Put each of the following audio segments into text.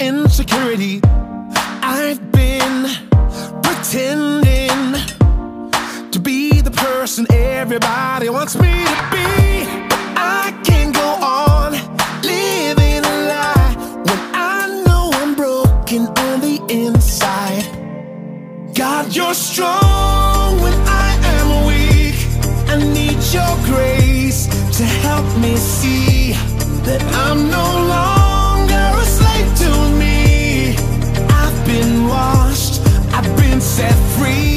Insecurity. I've been pretending to be the person everybody wants me to be. But I can't go on living a lie when I know I'm broken on the inside. God, you're strong when I am weak. I need your grace to help me see that I'm no longer set free.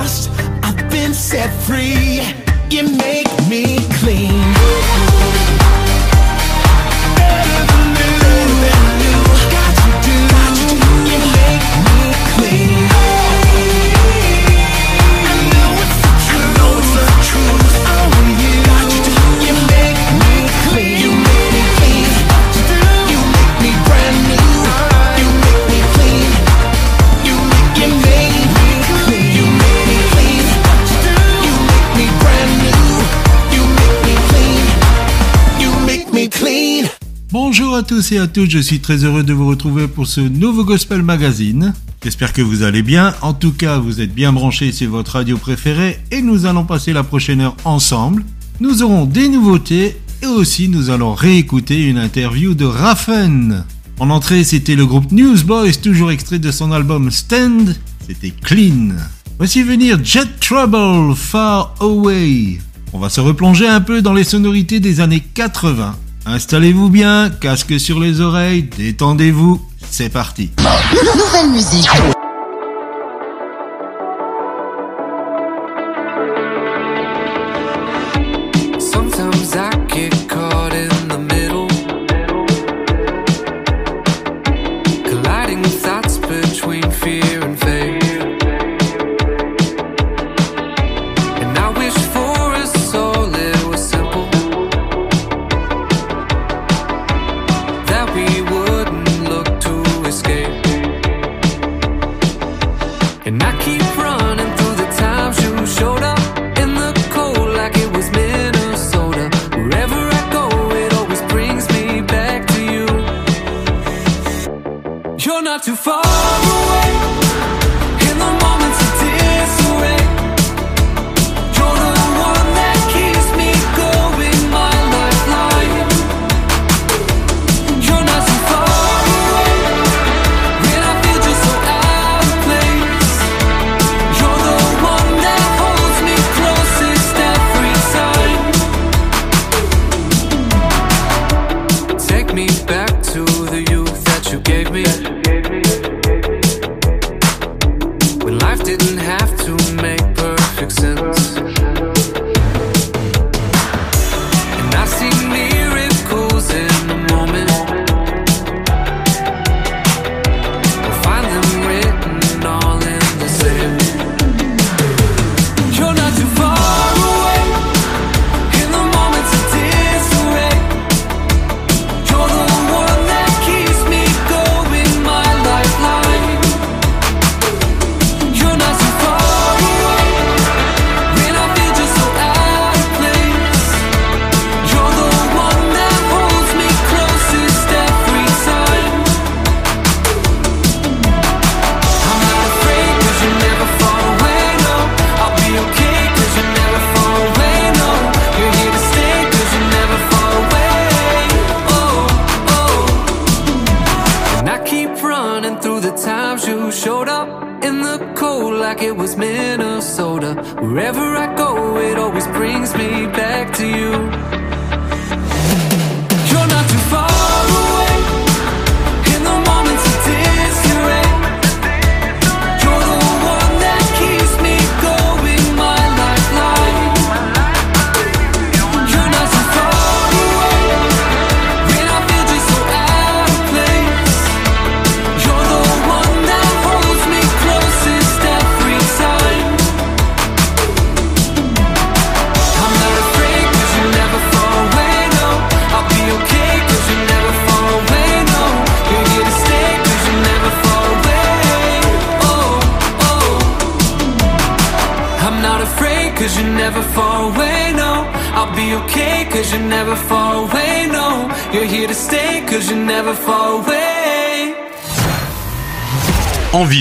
Washed, I've been set free. You make me clean. Bonjour à tous et à toutes, je suis très heureux de vous retrouver pour ce nouveau Gospel Magazine. J'espère que vous allez bien, en tout cas vous êtes bien branchés sur votre radio préférée et nous allons passer la prochaine heure ensemble. Nous aurons des nouveautés et aussi nous allons réécouter une interview de Raffen. En entrée c'était le groupe Newsboys, toujours extrait de son album Stand, c'était Clean. Voici venir Jet Trouble Far Away. On va se replonger un peu dans les sonorités des années 80. Installez-vous bien, casque sur les oreilles, détendez-vous, c'est parti. Nouvelle musique. not too far.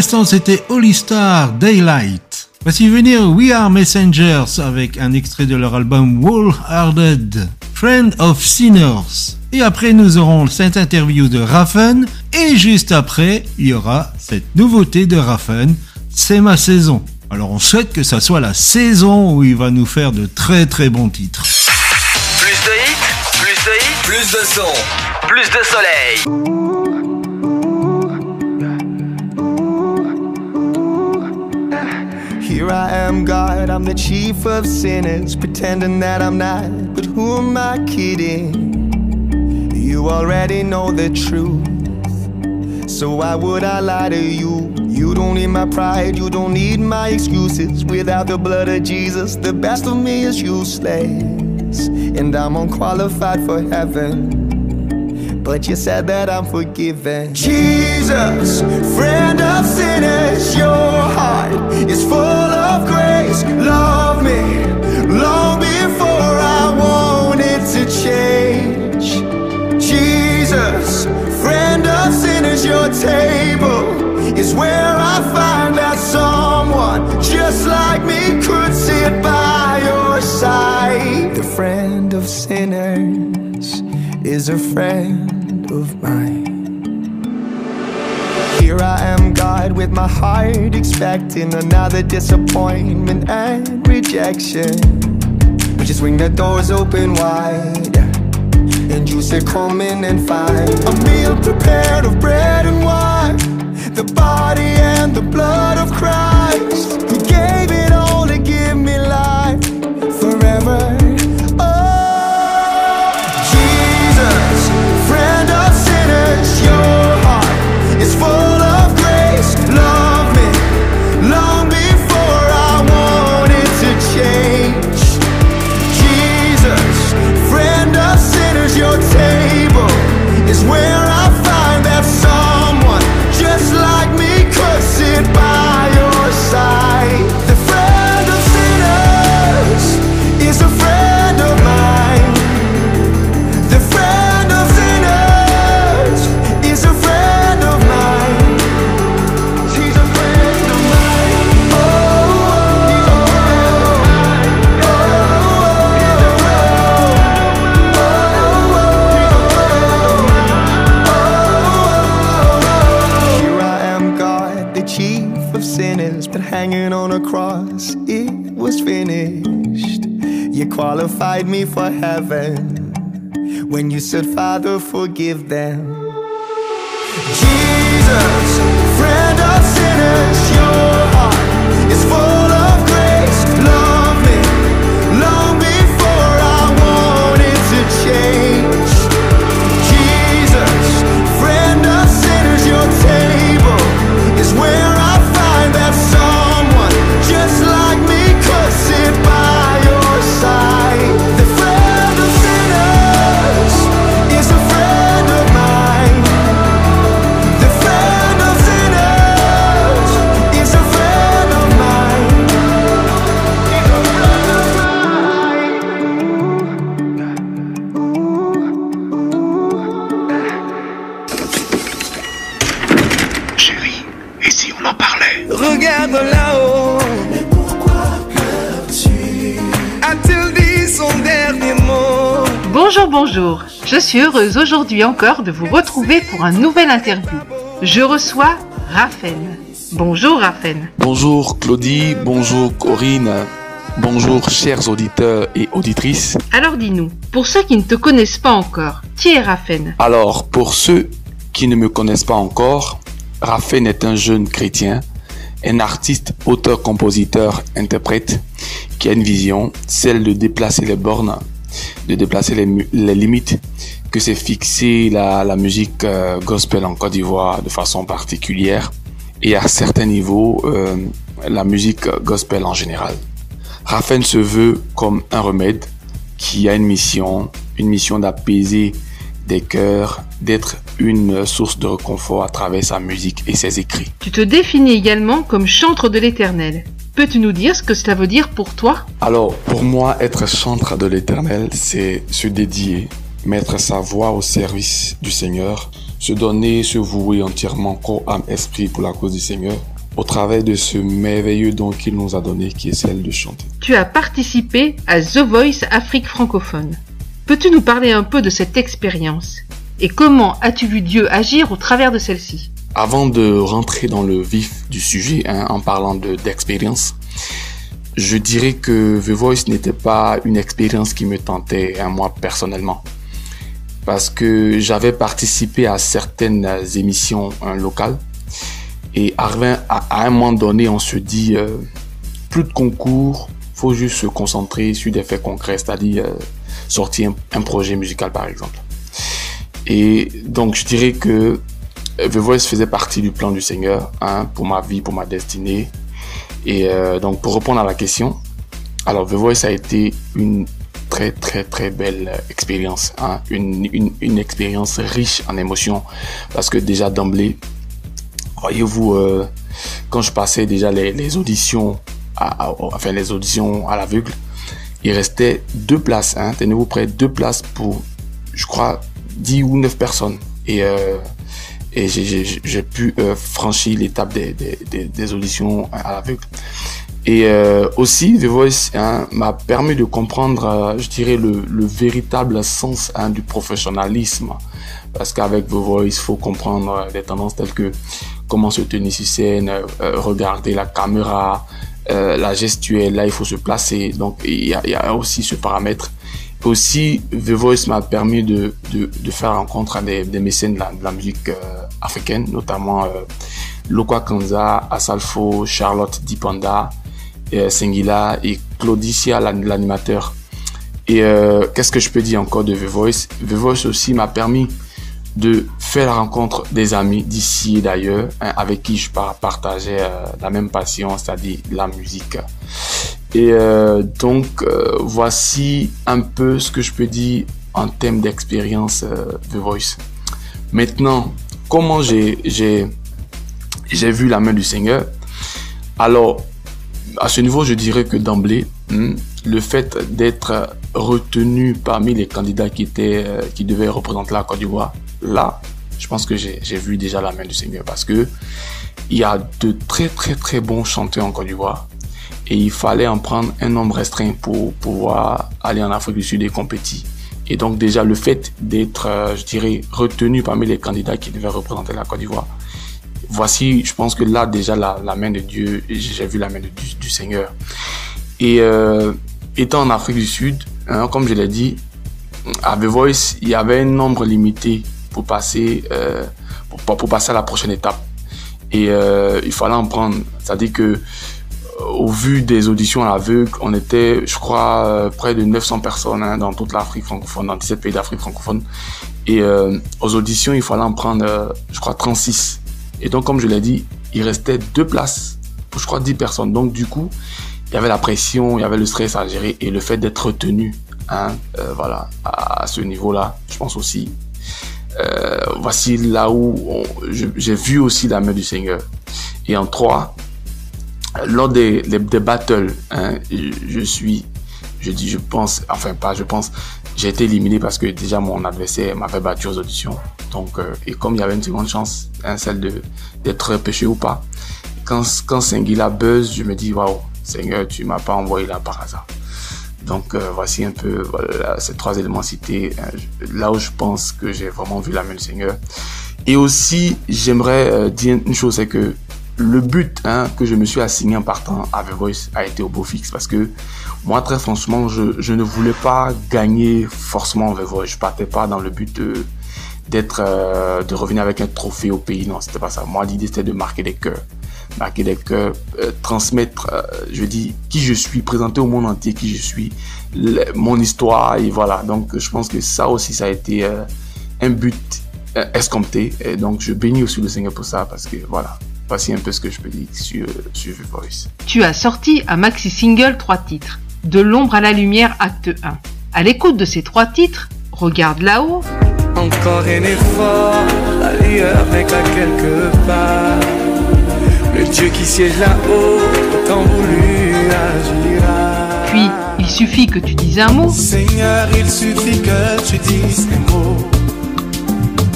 L'instant, c'était Holy Star Daylight. Voici venir We Are Messengers avec un extrait de leur album Wall Hearted, Friend of Sinners. Et après, nous aurons cette interview de Raffen. Et juste après, il y aura cette nouveauté de Raffen. C'est ma saison. Alors on souhaite que ça soit la saison où il va nous faire de très très bons titres. Plus de hits, plus de hits, plus de son, plus de soleil. I am, God, I'm the chief of sinners, pretending that I'm not. But who am I kidding? You already know the truth. So why would I lie to you? You don't need my pride, you don't need my excuses. Without the blood of Jesus, the best of me is useless. And I'm unqualified for heaven. But you said that I'm forgiven. Jesus, friend of sinners, your heart is full of grace. Love me long before I wanted to change. Jesus, friend of sinners, your table is where I find that someone just like me could sit by your side. The friend of sinners is a friend of mine. Here I am, God, with my heart expecting another disappointment and rejection. But just swing the doors open wide, and you say, Come in and find a meal prepared of bread and wine, the body and the blood of Christ. He gave it all to give me life forever. Your heart. Is full qualified me for heaven when you said, Father, forgive them. Jesus, friend of sinners, your heart is full of grace. Love me long before I wanted to change. Jesus, friend of sinners, your table is where Bonjour. Je suis heureuse aujourd'hui encore de vous retrouver pour un nouvel interview. Je reçois Raphaël. Bonjour Raphaël. Bonjour Claudie, bonjour Corinne, bonjour chers auditeurs et auditrices. Alors dis-nous, pour ceux qui ne te connaissent pas encore, qui est Raphaël? Alors, pour ceux qui ne me connaissent pas encore, Raphaël est un jeune chrétien, un artiste, auteur, compositeur, interprète, qui a une vision, celle de déplacer les bornes, de déplacer les, limites que s'est fixé la, musique euh, gospel en Côte d'Ivoire de façon particulière et à certains niveaux euh, la musique gospel en général. Raphaël se veut comme un remède qui a une mission, une mission d'apaiser des cœurs, d'être une source de réconfort à travers sa musique et ses écrits. Tu te définis également comme chantre de l'éternel. Peux-tu nous dire ce que cela veut dire pour toi? Alors, pour moi, être chantre de l'éternel, c'est se dédier, mettre sa voix au service du Seigneur, se donner, se vouer entièrement corps, âme, esprit pour la cause du Seigneur, au travers de ce merveilleux don qu'il nous a donné, qui est celle de chanter. Tu as participé à The Voice Afrique francophone. Peux-tu nous parler un peu de cette expérience Et comment as-tu vu Dieu agir au travers de celle-ci? Avant de rentrer dans le vif du sujet, hein, en parlant de d'expérience, je dirais que The Voice n'était pas une expérience qui me tentait, hein, moi personnellement. Parce que j'avais participé à certaines émissions hein, locales. Et à, à un moment donné, on se dit, euh, plus de concours, faut juste se concentrer sur des faits concrets, c'est-à-dire euh, sortir un, projet musical par exemple. Et donc je dirais que The Voice faisait partie du plan du Seigneur hein, pour ma vie, pour ma destinée. Et euh, donc pour répondre à la question, alors The Voice a été une très très très belle expérience, hein, une, expérience riche en émotions parce que déjà d'emblée, voyez-vous, euh, quand je passais déjà les, auditions, enfin les auditions à l'aveugle, il restait deux places, hein, tenez-vous prêts, deux places pour, je crois, 10 ou 9 personnes. Et euh, et j'ai- pu euh, franchir l'étape des, des, des, des auditions à l'aveugle. Et euh, aussi, The Voice hein, m'a permis de comprendre, euh, je dirais, le, le véritable sens hein, du professionnalisme. Parce qu'avec The Voice, il faut comprendre euh, des tendances telles que comment se tenir sur scène, euh, euh, regarder la caméra, euh, la gestuelle, là il faut se placer. Donc il y a, aussi ce paramètre. Aussi, The Voice m'a permis de, de, de faire rencontre des, des mécènes de la, musique euh, africaine, notamment euh, Lokwa Kanza, Asalfo, Charlotte Dipanda, euh, Sengila et Claudicia, l'an- l'animateur. Et euh, qu'est-ce que je peux dire encore de The Voice? The Voice aussi m'a permis de faire la rencontre des amis d'ici et d'ailleurs, hein, avec qui je par- partageais euh, la même passion, c'est-à-dire la musique. Et euh, donc, euh, voici un peu ce que je peux dire en termes d'expérience The Voice. Maintenant, comment j'ai vu la main du Seigneur? Alors, à ce niveau, je dirais que d'emblée, hmm, le fait d'être retenu parmi les candidats qui étaient qui devaient représenter la Côte d'Ivoire, là, je pense que j'ai vu déjà la main du Seigneur parce que il y a de très très très bons chanteurs en Côte d'Ivoire et il fallait en prendre un nombre restreint pour pouvoir aller en Afrique du Sud et compétir. Et donc déjà le fait d'être, euh, je dirais, retenu parmi les candidats qui devaient représenter la Côte d'Ivoire, voici, je pense que là déjà la, main de Dieu, j'ai vu la main du Seigneur. Et euh, étant en Afrique du Sud, hein, comme je l'ai dit, à The Voice, il y avait un nombre limité pour passer, euh, pour, pour passer à la prochaine étape. Et euh, il fallait en prendre. C'est-à-dire que euh, au vu des auditions à l'aveugle, on était, je crois, près de 900 personnes hein, dans toute l'Afrique francophone, dans 17 pays d'Afrique francophone. Et aux auditions, il fallait en prendre, je crois, 36. Et donc, comme je l'ai dit, il restait deux places pour, je crois, 10 personnes. Donc, du coup, il y avait la pression, il y avait le stress à gérer et le fait d'être retenu, hein, voilà, à ce niveau-là, je pense aussi. Euh, voici là où j'ai vu aussi la main du Seigneur. Et en trois, lors des, des, battles, hein, je, suis, je dis, je pense, enfin pas, je pense, j'ai été éliminé parce que déjà mon adversaire m'avait battu aux auditions. Donc, euh, et comme il y avait une seconde chance, hein, celle de d'être repêché ou pas, quand quand Sengila buzz, je me dis waouh, Seigneur, tu m'as pas envoyé là par hasard. Donc euh, voici un peu ces trois éléments cités, hein, là où je pense que j'ai vraiment vu la main du Seigneur. Et aussi, j'aimerais euh, dire une chose, c'est que le but hein, que je me suis assigné en partant à The a été au beau fixe parce que moi, très franchement, je, ne voulais pas gagner forcément The Voice. Je partais pas dans le but de d'être, euh, revenir avec un trophée au pays. Non, c'était pas ça. Moi, l'idée c'était de marquer des cœurs, marquer des cœurs, euh, transmettre, euh, je dis, qui je suis, présenter au monde entier qui je suis, le- mon histoire et voilà. Donc, je pense que ça aussi, ça a été euh, un but euh, escompté. Et donc, je bénis aussi le Seigneur pour ça parce que voilà. Voici un peu ce que je peux dire sur, sur The Voice. Tu as sorti un maxi single trois titres. De l'ombre à la lumière, acte 1. À l'écoute de ces trois titres, regarde là-haut. Encore un effort, la lueur quelque part. Dieu qui siège là-haut, tant voulu agira. Puis, il suffit que tu dises un mot. Seigneur, il suffit que tu dises un mot.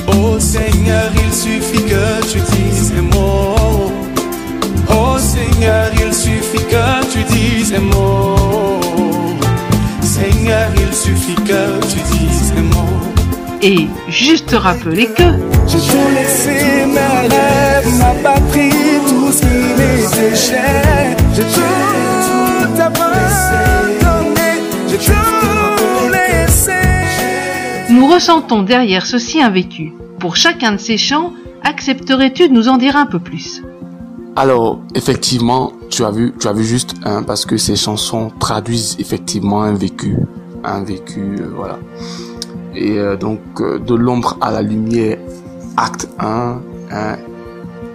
Oh Seigneur, il suffit que tu dises un mot. Oh Seigneur, il suffit que tu dises un mot. Seigneur, il suffit que tu dises un mot. Et juste te rappeler que J'ai tout laissé, mes rêves, ma patrie, tout ce qui m'était cher. J'ai tout abandonné, j'ai tout laissé. nous ressentons derrière ceci un vécu. Pour chacun de ces chants, accepterais-tu de nous en dire un peu plus? Alors, effectivement, tu as vu, tu as vu juste un parce que ces chansons traduisent effectivement un vécu, un vécu, euh, voilà. Et euh, donc, euh, de l'ombre à la lumière, acte 1, hein,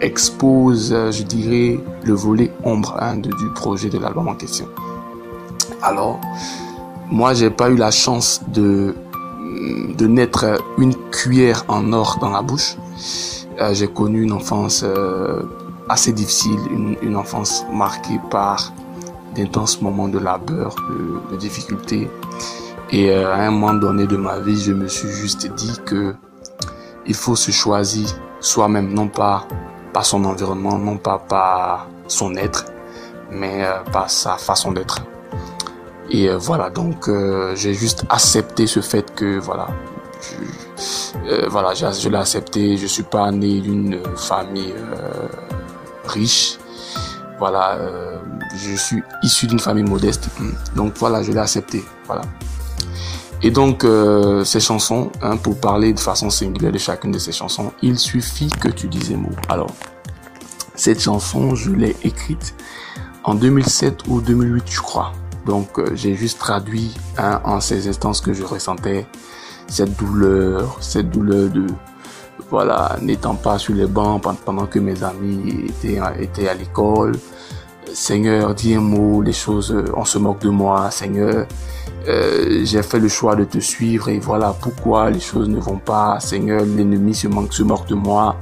expose, euh, je dirais, le volet ombre hein, du projet de l'album en question. Alors, moi, j'ai pas eu la chance de de naître une cuillère en or dans la bouche. J'ai connu une enfance assez difficile, une, une enfance marquée par d'intenses moments de labeur, de difficultés. Et euh, à un moment donné de ma vie, je me suis juste dit que il faut se choisir soi-même, non pas par son environnement, non pas par son être, mais euh, par sa façon d'être. Et euh, voilà, donc euh, j'ai juste accepté ce fait que voilà, je, voilà, je l'ai accepté. Je suis pas né d'une famille euh, riche. Voilà, je suis issu d'une famille modeste. Donc voilà, je l'ai accepté. Voilà. Et donc euh, ces chansons, hein, pour parler de façon singulière de chacune de ces chansons, il suffit que tu dises un mot. Alors, cette chanson, je l'ai écrite en 2007 ou 2008, je crois. Donc euh, j'ai juste traduit hein, en ces instances que je ressentais cette douleur, cette douleur de voilà n'étant pas sur les bancs pen- pendant que mes amis étaient à l'école. Seigneur, dis un mot, les choses, euh, on se moque de moi, Seigneur. Euh, j'ai fait le choix de te suivre et voilà pourquoi les choses ne vont pas. Seigneur, l'ennemi se, manque, se moque de moi.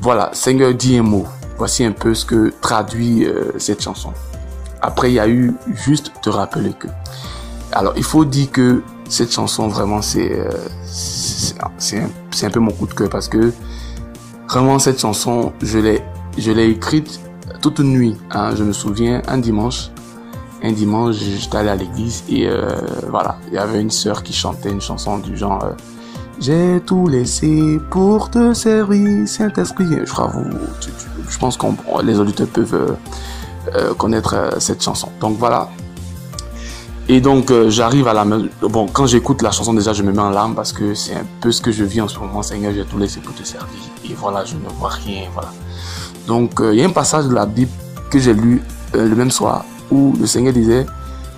Voilà, Seigneur, dis un mot. Voici un peu ce que traduit euh, cette chanson. Après, il y a eu juste te rappeler que. Alors, il faut dire que cette chanson, vraiment, c'est un, un peu mon coup de cœur parce que vraiment, cette chanson, je l'ai écrite toute nuit. Hein, je me souviens, un dimanche, un dimanche, j'étais allé à l'église et euh, voilà, il y avait une sœur qui chantait une chanson du genre euh, J'ai tout laissé pour te servir, Saint-Esprit. Je crois, vous, je pense que les auditeurs peuvent euh, connaître cette chanson. Donc voilà. Et donc j'arrive à la maison. Bon, quand j'écoute la chanson déjà, je me mets en larmes parce que c'est un peu ce que je vis en ce moment. Seigneur, j'ai tout laissé pour te servir. Et voilà, je ne vois rien. Voilà. Donc euh, il y a un passage de la Bible que j'ai lu euh, le même soir où le Seigneur disait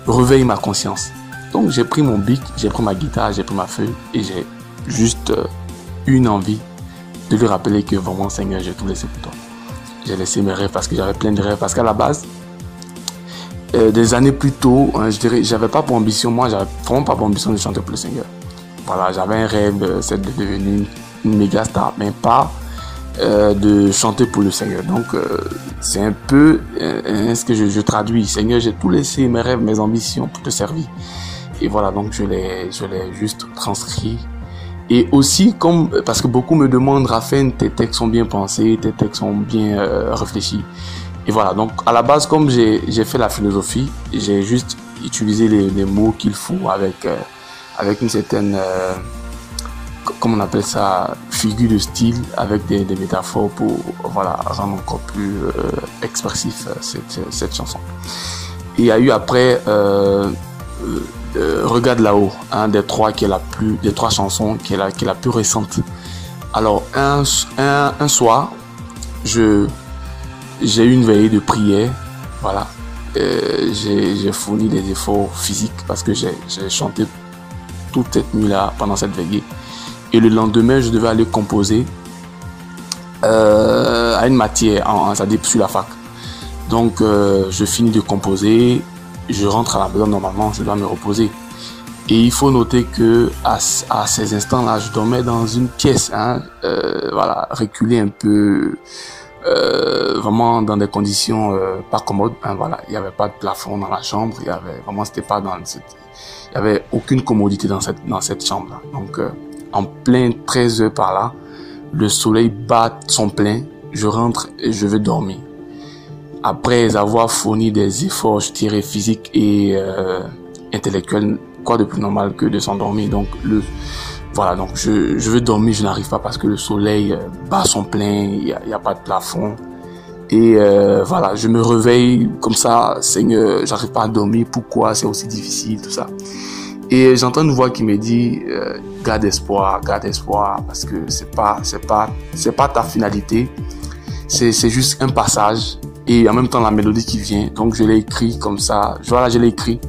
réveille ma conscience. Donc j'ai pris mon bic, j'ai pris ma guitare, j'ai pris ma feuille et j'ai juste euh, une envie de lui rappeler que vraiment Seigneur, j'ai tout laissé pour toi. J'ai laissé mes rêves parce que j'avais plein de rêves. Parce qu'à la base, des années plus tôt, hein, je dirais, j'avais pas pour ambition, moi, j'avais vraiment pas pour ambition de chanter pour le Seigneur. Voilà, j'avais un rêve, c'est de devenir une, une méga star, mais pas euh, de chanter pour le Seigneur. Donc, euh, c'est un peu euh, ce que je, traduis. Seigneur, j'ai tout laissé, mes rêves, mes ambitions pour te servir. Et voilà, donc je l'ai, je l'ai juste transcrit. Et aussi, comme, parce que beaucoup me demandent, Raphaël, tes textes sont bien pensés, tes textes sont bien réfléchis. Et voilà, donc à la base, comme j'ai j'ai fait la philosophie, j'ai juste utilisé les, les mots qu'il faut avec, avec une certaine, co- comment on appelle ça, figure de style, avec des, métaphores pour voilà, rendre encore plus euh, expressif euh, cette, chanson. Il y a eu après euh, Regarde là-haut, un des trois des trois chansons qui est la, qui est la plus récente Alors, un, un, soir, j'ai eu une veillée de prière. Voilà. J'ai, fourni des efforts physiques parce que j'ai chanté toute cette nuit-là pendant cette veillée. Et le lendemain, je devais aller composer euh, à une matière, en, en, c'est-à-dire sur la fac. Donc, euh, je finis de composer, je rentre à la maison, normalement, je dois me reposer. Et il faut noter que à, à ces instants-là, je dormais dans une pièce, hein, euh, voilà, reculée un peu, euh, vraiment dans des conditions euh, pas commodes. Hein, voilà, il n'y avait pas de plafond dans la chambre, il y avait vraiment, c'était pas dans il y avait aucune commodité dans cette dans cette chambre-là. Donc, euh, en plein 13 heures par là, le soleil bat son plein, je rentre et je vais dormir. Après avoir fourni des efforts, je dirais physiques et euh, intellectuels quoi de plus normal que de s'endormir. Donc le voilà, donc je, veux dormir, je n'arrive pas parce que le soleil euh, bat son plein, il n'y a, pas de plafond. Et euh, voilà, je me réveille comme ça, Seigneur, j'arrive pas à dormir, pourquoi c'est aussi difficile, tout ça. Et j'entends une voix qui me dit, euh, garde espoir, garde espoir, parce que c'est pas, c'est pas, c'est pas ta finalité, c'est, c'est juste un passage. Et en même temps la mélodie qui vient, donc je l'ai écrit comme ça. Voilà, je l'ai écrit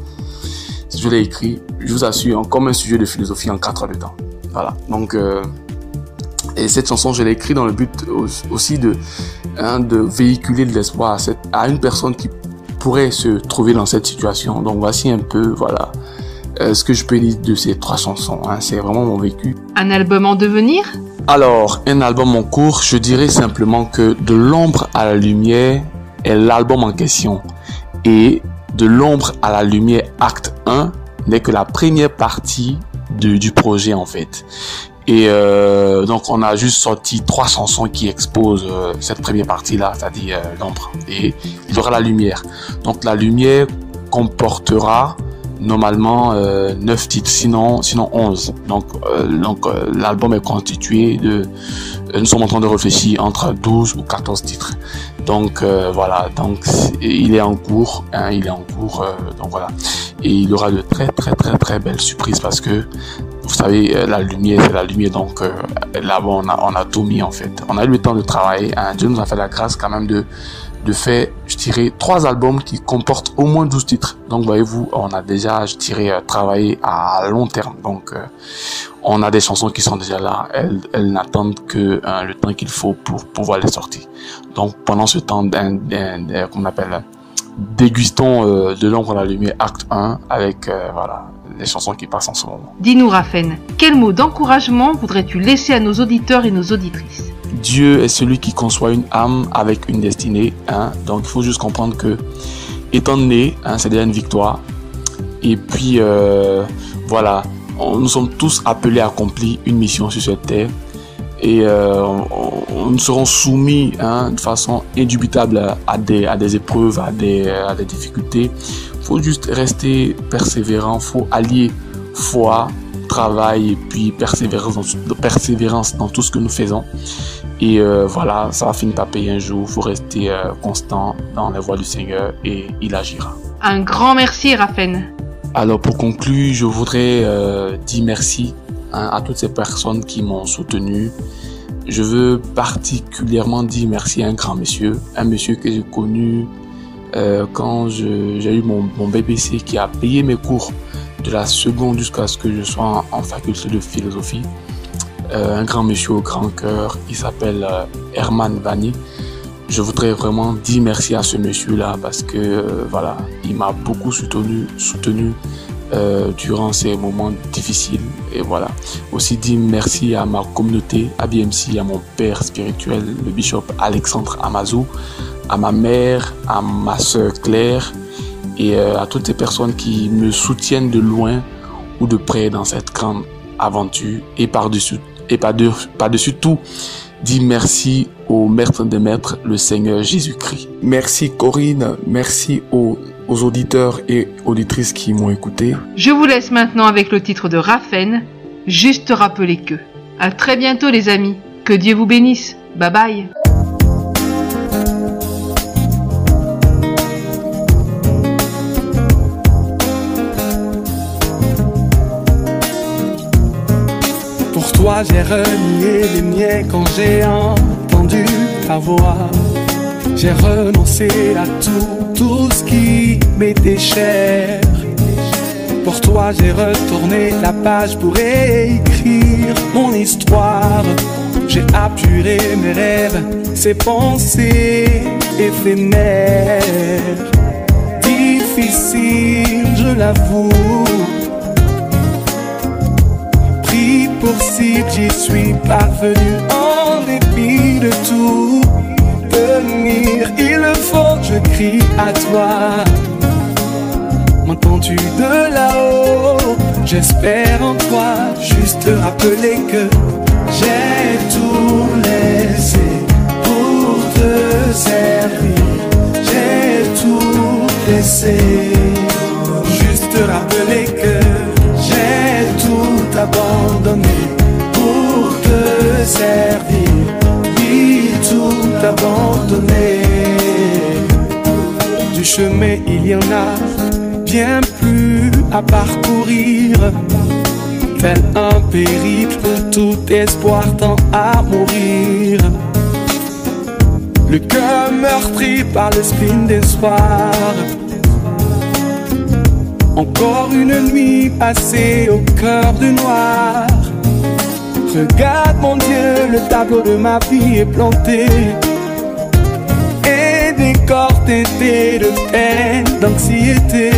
je l'ai écrit, je vous assure, comme un sujet de philosophie en quatre heures de temps. Voilà. Donc, euh, et cette chanson, je l'ai écrite dans le but aussi de, hein, de véhiculer de l'espoir à, cette, à une personne qui pourrait se trouver dans cette situation. Donc, voici un peu, voilà, euh, ce que je peux dire de ces trois chansons. Hein. C'est vraiment mon vécu. Un album en devenir? Alors, un album en cours, je dirais simplement que De l'ombre à la lumière est l'album en question. Et de l'ombre à la lumière acte 1 n'est que la première partie de, du projet en fait. Et euh, donc on a juste sorti trois chansons qui exposent euh, cette première partie-là, c'est-à-dire euh, l'ombre. Et il y aura la lumière. Donc la lumière comportera normalement euh, 9 titres, sinon sinon 11. Donc euh, donc euh, l'album est constitué de nous sommes en train de réfléchir entre 12 ou 14 titres. Donc euh, voilà, donc il est en cours, hein, il est en cours, euh, donc voilà. Et il aura de très très très très belles surprises parce que vous savez, la lumière, c'est la lumière, donc euh, là-bas on a, on a tout mis en fait. On a eu le temps de travailler, hein. Dieu nous a fait la grâce quand même de de faire, je dirais, trois albums qui comportent au moins 12 titres. Donc, voyez-vous, on a déjà, je dirais, travaillé à long terme. Donc, euh, on a des chansons qui sont déjà là. Elles, elles n'attendent que euh, le temps qu'il faut pour pouvoir les sortir. Donc, pendant ce temps, d'un, qu'on appelle, dégustons euh, de l'ombre à la lumière, acte 1, avec, euh, voilà, les chansons qui passent en ce moment. Dis-nous, Raphaël, quel mot d'encouragement voudrais-tu laisser à nos auditeurs et nos auditrices? Dieu est celui qui conçoit une âme avec une destinée. Hein? Donc il faut juste comprendre que étant né, hein, c'est déjà une victoire. Et puis euh, voilà, on, nous sommes tous appelés à accomplir une mission sur cette terre. Et euh, on, nous serons soumis hein, de façon indubitable à des, à des épreuves, à des, à des difficultés. Il faut juste rester persévérant, il faut allier foi, travail et puis persévérance dans, persévérance dans tout ce que nous faisons. Et euh, voilà, ça va finir par payer un jour. Il faut rester euh, constant dans la voie du Seigneur et il agira. Un grand merci, Raphaël. Alors pour conclure, je voudrais euh, dire merci hein, à toutes ces personnes qui m'ont soutenu. Je veux particulièrement dire merci à un grand monsieur, un monsieur que j'ai connu euh, quand j'ai eu mon, BBC qui a payé mes cours de la seconde jusqu'à ce que je sois en, faculté de philosophie. Euh, un grand monsieur au grand cœur, il s'appelle euh, Herman Vanni. Je voudrais vraiment dire merci à ce monsieur-là parce que voilà, il m'a beaucoup soutenu, soutenu durant ces moments difficiles. Et voilà. Aussi dire merci à ma communauté, à BMC, à mon père spirituel, le bishop Alexandre Amazou, à ma mère, à ma soeur Claire et euh, à toutes ces personnes qui me soutiennent de loin ou de près dans cette grande aventure et par-dessus et par-dessus par tout dis merci au maître des maîtres, le Seigneur Jésus-Christ. Merci Corinne, merci aux, aux, auditeurs et auditrices qui m'ont écouté. Je vous laisse maintenant avec le titre de Raphaël, juste rappeler que. À très bientôt les amis, que Dieu vous bénisse, bye bye. J'ai renié les miens quand j'ai entendu ta voix. J'ai renoncé à tout, tout ce qui m'était cher. Pour toi j'ai retourné la page pour écrire mon histoire. J'ai apuré mes rêves, ces pensées éphémères. Difficile, je l'avoue. Pris pour si j'y suis parvenu en dépit de tout. Tenir, il faut, je crie à toi. M'entends-tu de là-haut? J'espère en toi, juste te rappeler que j'ai tout bien plus à parcourir. Tel un périple, tout espoir tend à mourir. Le cœur meurtri par le spin des soirs. Encore une nuit passée au cœur du noir. Regarde mon Dieu, le tableau de ma vie est planté. De peine, d'anxiété.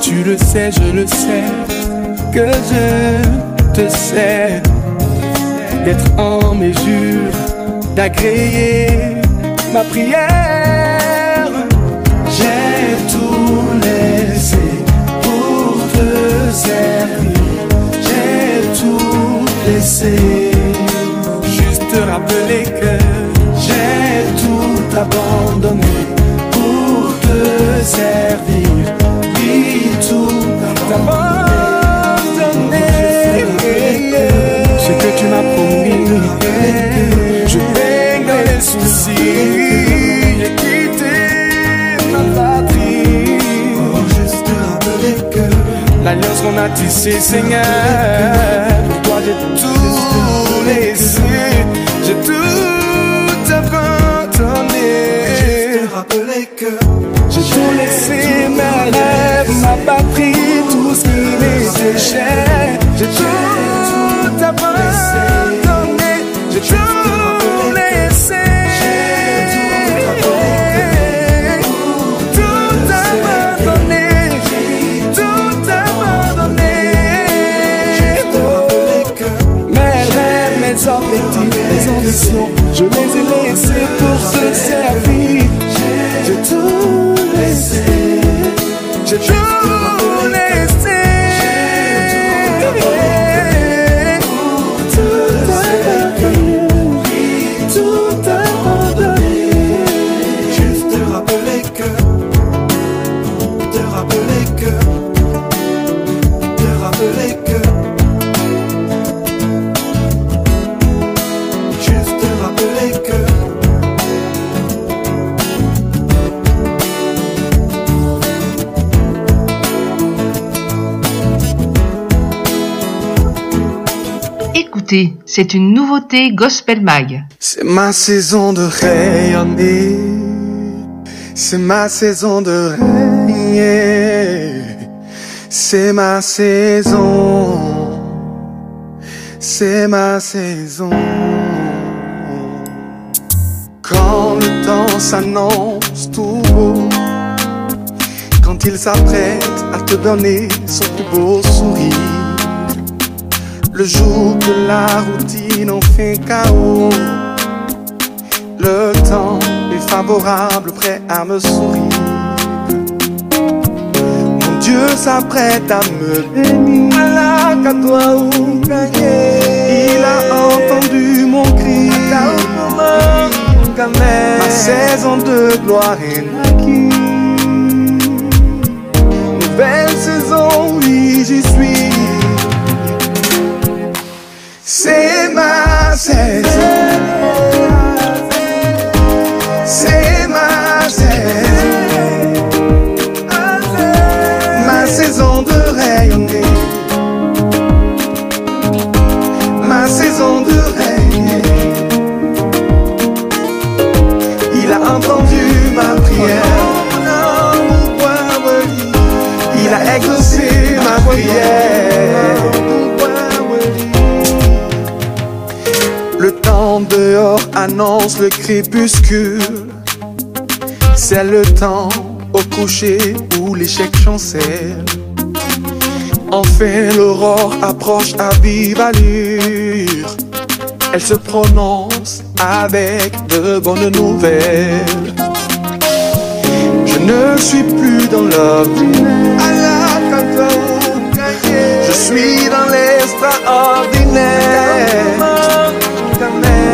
Tu le sais, je le sais, que je te sais. D'être en mesure d'agréer ma prière. J'ai tout laissé pour te servir. J'ai tout laissé. Juste te rappeler que tout abandonné pour te servir. Oui, tout abandonné. Ce que tu m'as promis, je baigne dans les soucis. J'ai quitté ma patrie. Juste rappeler que l'alliance qu'on a tissée, Seigneur, pour toi j'ai tout laissé, j'ai tout j'ai tout laissé, mes rêves, ma patrie, tout ce qui m'était cher. J'ai tout C'est une nouveauté Gospel Mag. C'est ma saison de rayonner. C'est ma saison de régner. C'est ma saison. C'est ma saison. Quand le temps s'annonce tout beau. Quand il s'apprête à te donner son plus beau sourire. Le jour que la routine en fait chaos. Le temps est favorable, prêt à me sourire. Mon Dieu s'apprête à me bénir. Qu'à toi. Il a entendu mon cri. Ma saison de gloire est naquie. Nouvelle saison, oui, j'y suis. C'est ma saison. C'est ma saison. Ma saison de rayonner. Ma saison de régner. Il a entendu ma prière. Il a exaucé ma prière. Dehors annonce le crépuscule. C'est le temps au coucher où l'échec chancelle. Enfin l'aurore approche à vive allure. Elle se prononce avec de bonnes nouvelles. Je ne suis plus dans l'ordinaire. Je suis dans l'extraordinaire.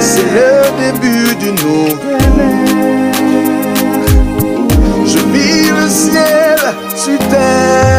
C'est le début d'une nouvelle. Je vis le ciel sur terre.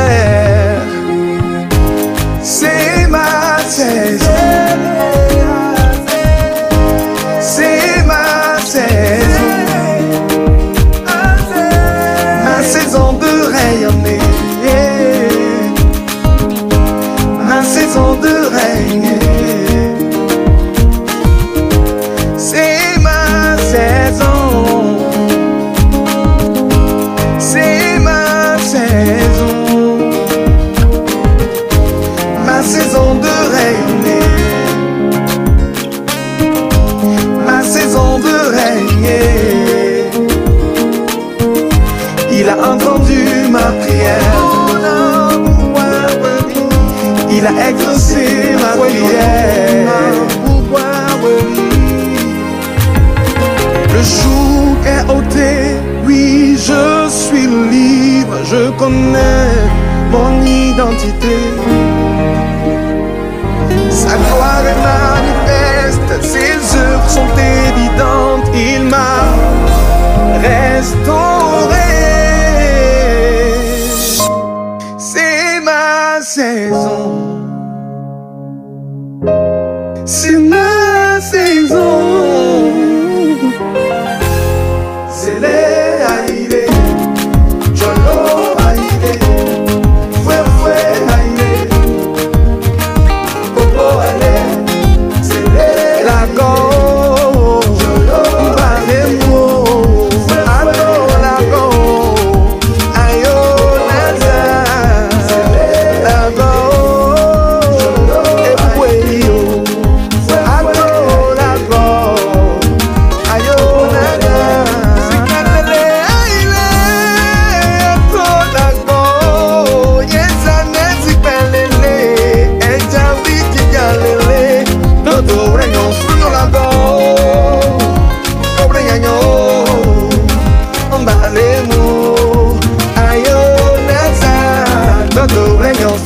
Go.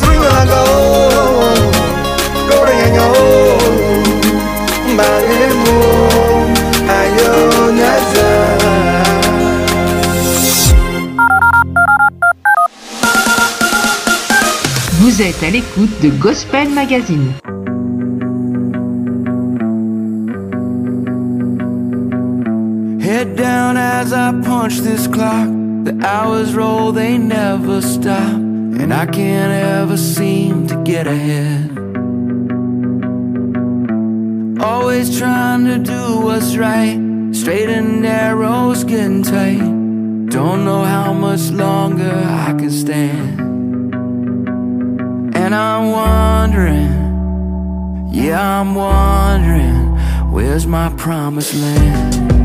Ayo naza. Vous êtes à l'écoute de Gospel Magazine. Head down as I punch this clock. The hours roll, they never stop. And I can't ever seem to get ahead. Always trying to do what's right. Straight and narrows getting tight. Don't know how much longer I can stand. And I'm wondering, yeah, I'm wondering, where's my promised land?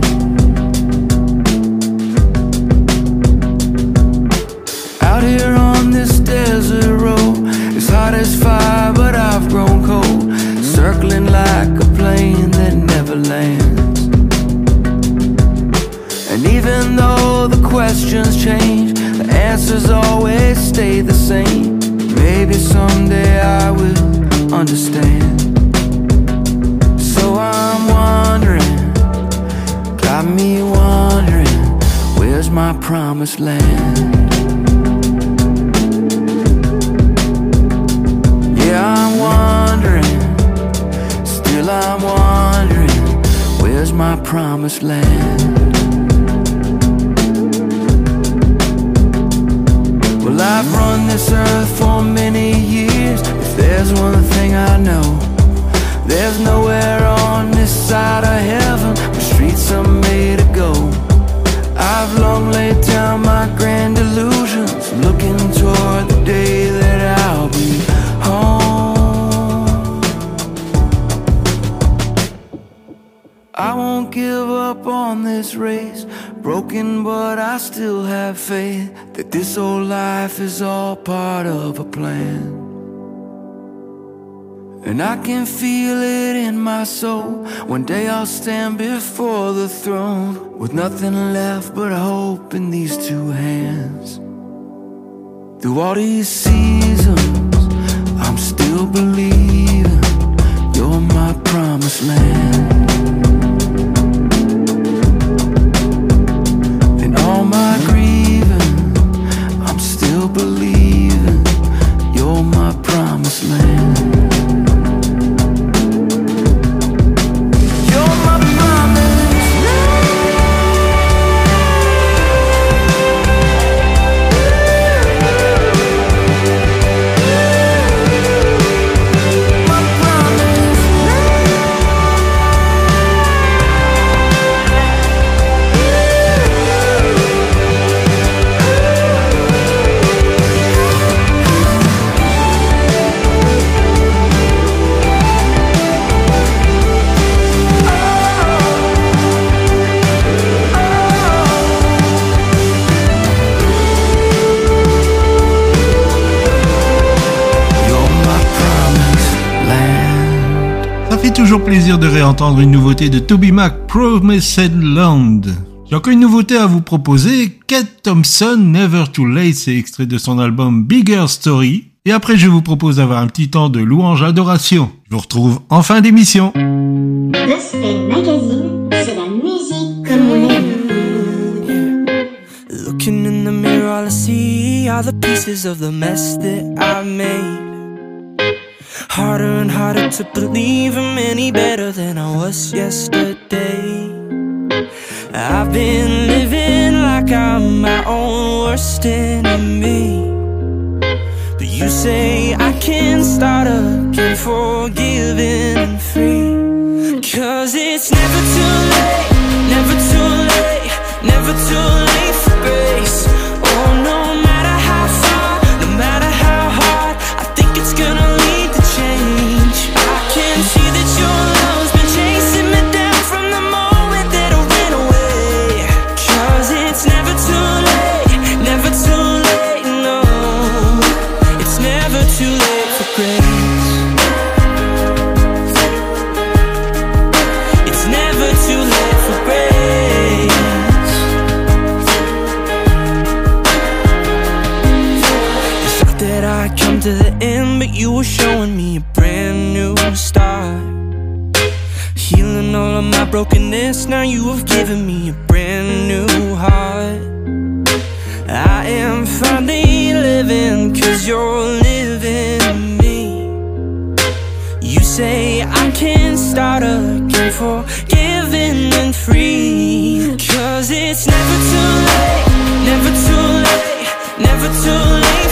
I've grown cold. Circling like a plane that never lands. And even though the questions change, the answers always stay the same. Maybe someday I will understand. So I'm wondering, got me wondering, where's my promised land? Still I'm wondering, where's my promised land? Well, I've run this earth for many years. If there's one thing I know, there's nowhere on this side faith that this old life is all part of a plan. And I can feel it in my soul. One day I'll stand before the throne with nothing left but hope in these two hands. Through all these seasons, I'm still believing you're my promised land. Plaisir de réentendre une nouveauté de Toby Mac, Promised Land. J'ai encore une nouveauté à vous proposer. Kate Thompson, Never Too Late, c'est extrait de son album Bigger Story. Et après, je vous propose d'avoir un petit temps de louange adoration. Je vous retrouve en fin d'émission. Gospel Magazine, c'est la musique comme on aime. Looking in the mirror, all I see are the pieces of the mess that I made. Harder and harder to believe I'm any better than I was yesterday. I've been living like I'm my own worst enemy. But you say I can start again, forgiving and free. Cause it's never too late, never too late, never too late for grace. Brokenness, now you have given me a brand new heart. I am finally living, cause you're living in me. You say I can start again, forgiving and free. Cause it's never too late, never too late, never too late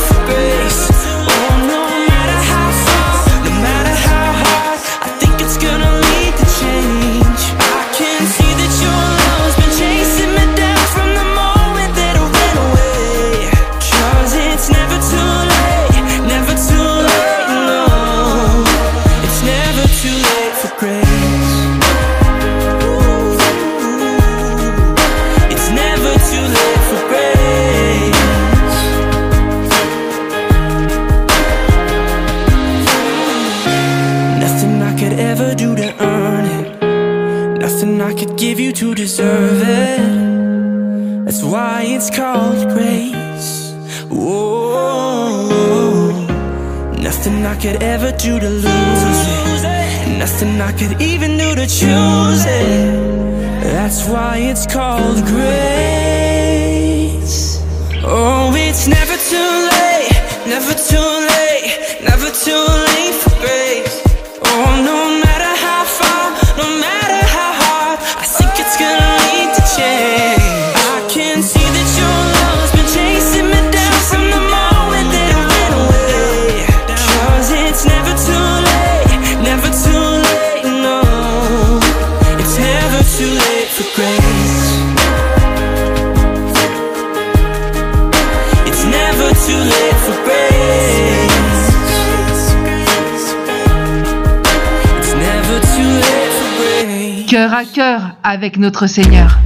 avec notre Seigneur.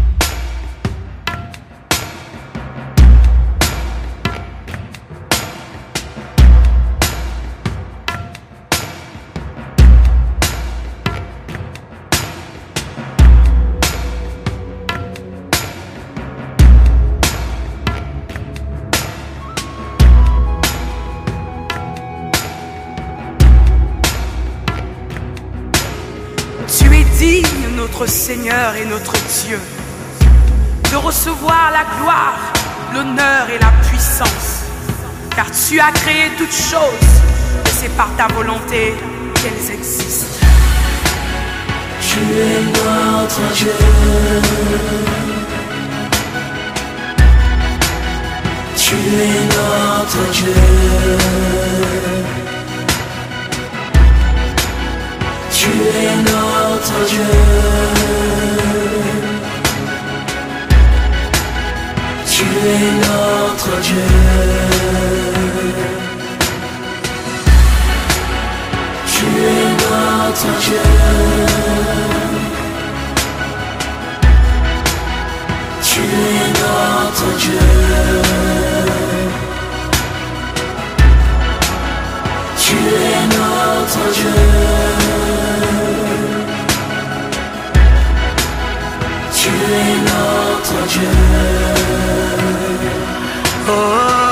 Seigneur et notre Dieu, de recevoir la gloire, l'honneur et la puissance, car tu as créé toutes choses et c'est par ta volonté qu'elles existent. Tu es notre Dieu. Tu es notre Dieu. Tu es notre Dieu. Tu es notre Dieu. Tu es notre Dieu. Tu es notre Dieu. Tu es notre Dieu. Tu es notre Dieu. Oh,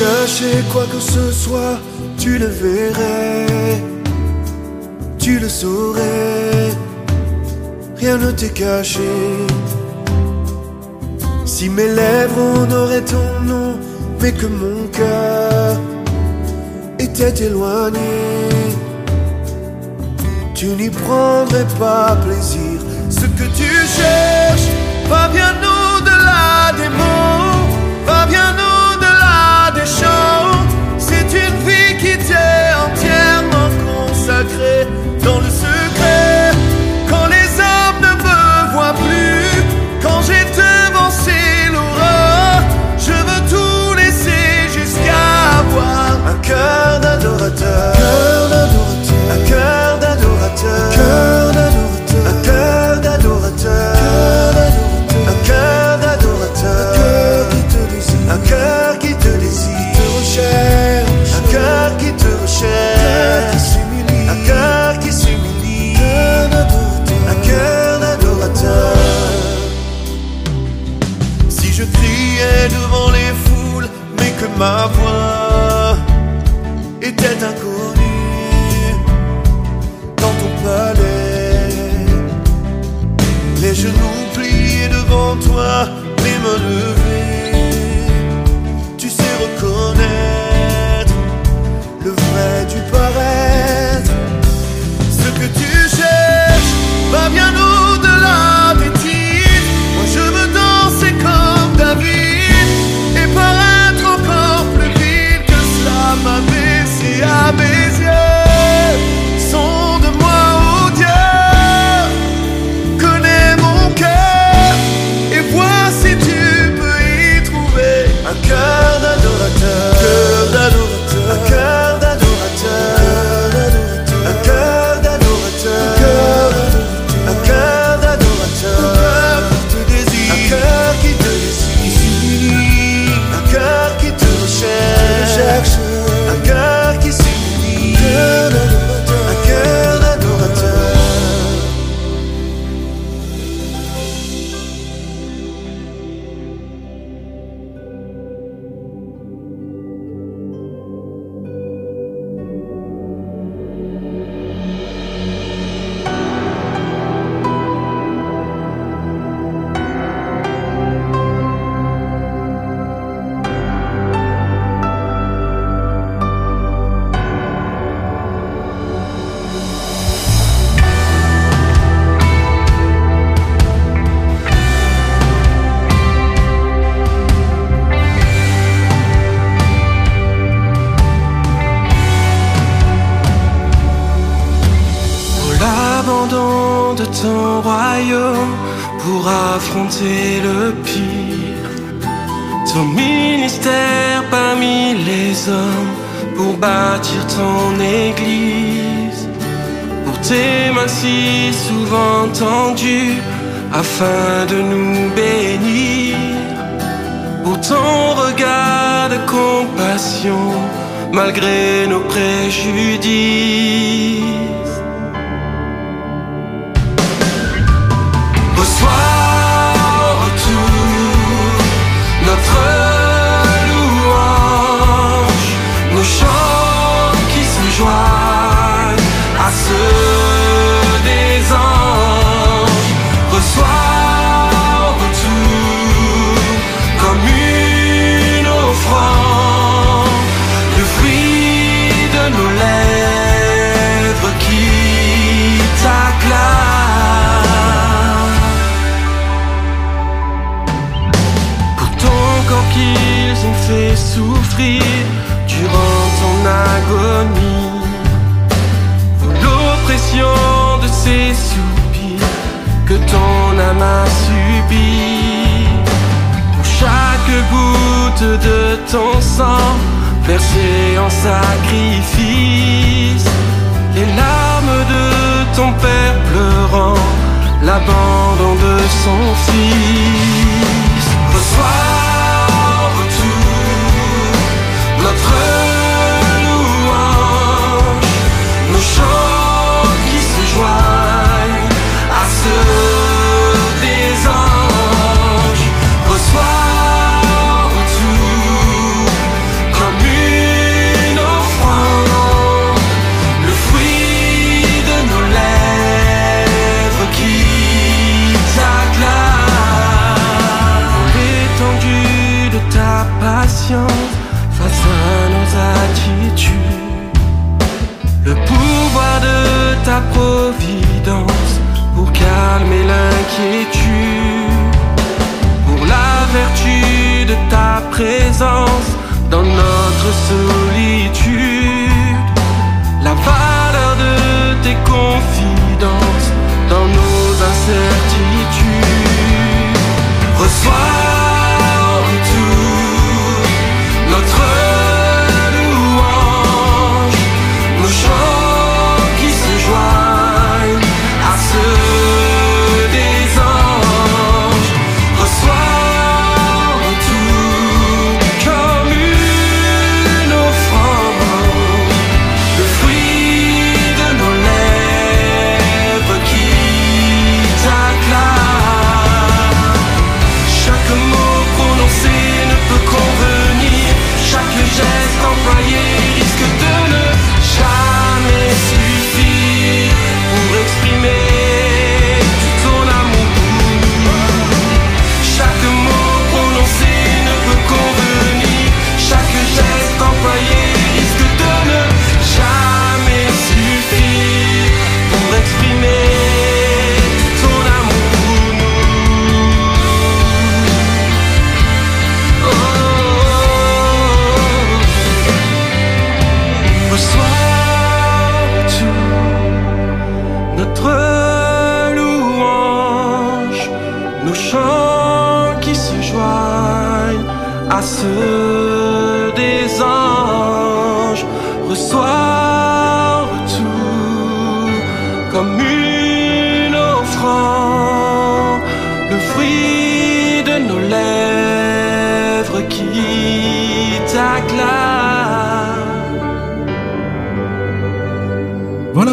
Cachais quoi que ce soit, tu le verrais, tu le saurais, rien ne t'est caché. Si mes lèvres honoraient ton nom, mais que mon cœur était éloigné, tu n'y prendrais pas plaisir. Ce que tu cherches va bien au-delà des mots, va bien chants. C'est une vie qui t'est entièrement consacrée dans le secret. Quand les hommes ne me voient plus, quand j'ai devancé l'aurore, je veux tout laisser jusqu'à avoir un cœur d'adorateur. Un cœur d'adorateur. Cœur d'adorateur. ma voix était un son regard de compassion, malgré nos préjudices. m'a. Pour chaque goutte de ton sang versé en sacrifice, les larmes de ton père pleurant l'abandon de son fils. Reçois calme et l'inquiétude, pour la vertu de ta présence dans notre solitude, la valeur de tes confidences dans nos incertitudes. Reçois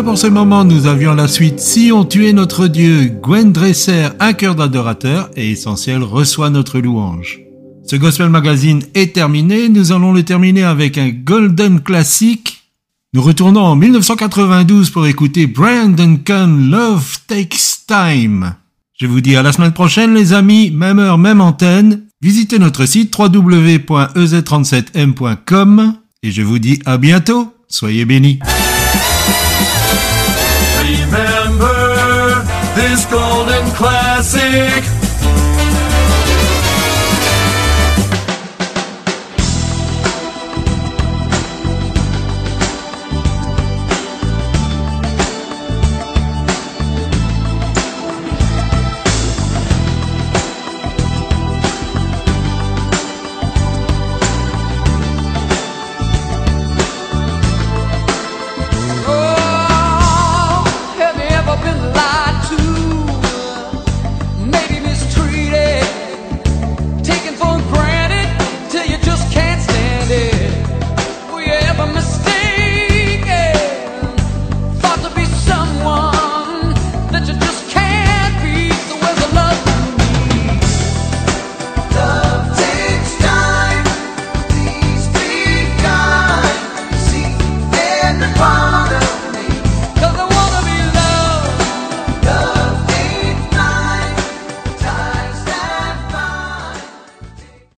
pour ce moment, nous avions la suite Si on tuait notre Dieu, Gwen Dresser, un cœur d'adorateur et Essentiel reçoit notre louange. Ce Gospel Magazine est terminé, nous allons le terminer avec un Golden Classic. Nous retournons en 1992 pour écouter Brandon Kahn, Love Takes Time. Je vous dis à la semaine prochaine les amis, même heure, même antenne. Visitez notre site www.ez37m.com et je vous dis à bientôt. Soyez bénis. Remember this golden classic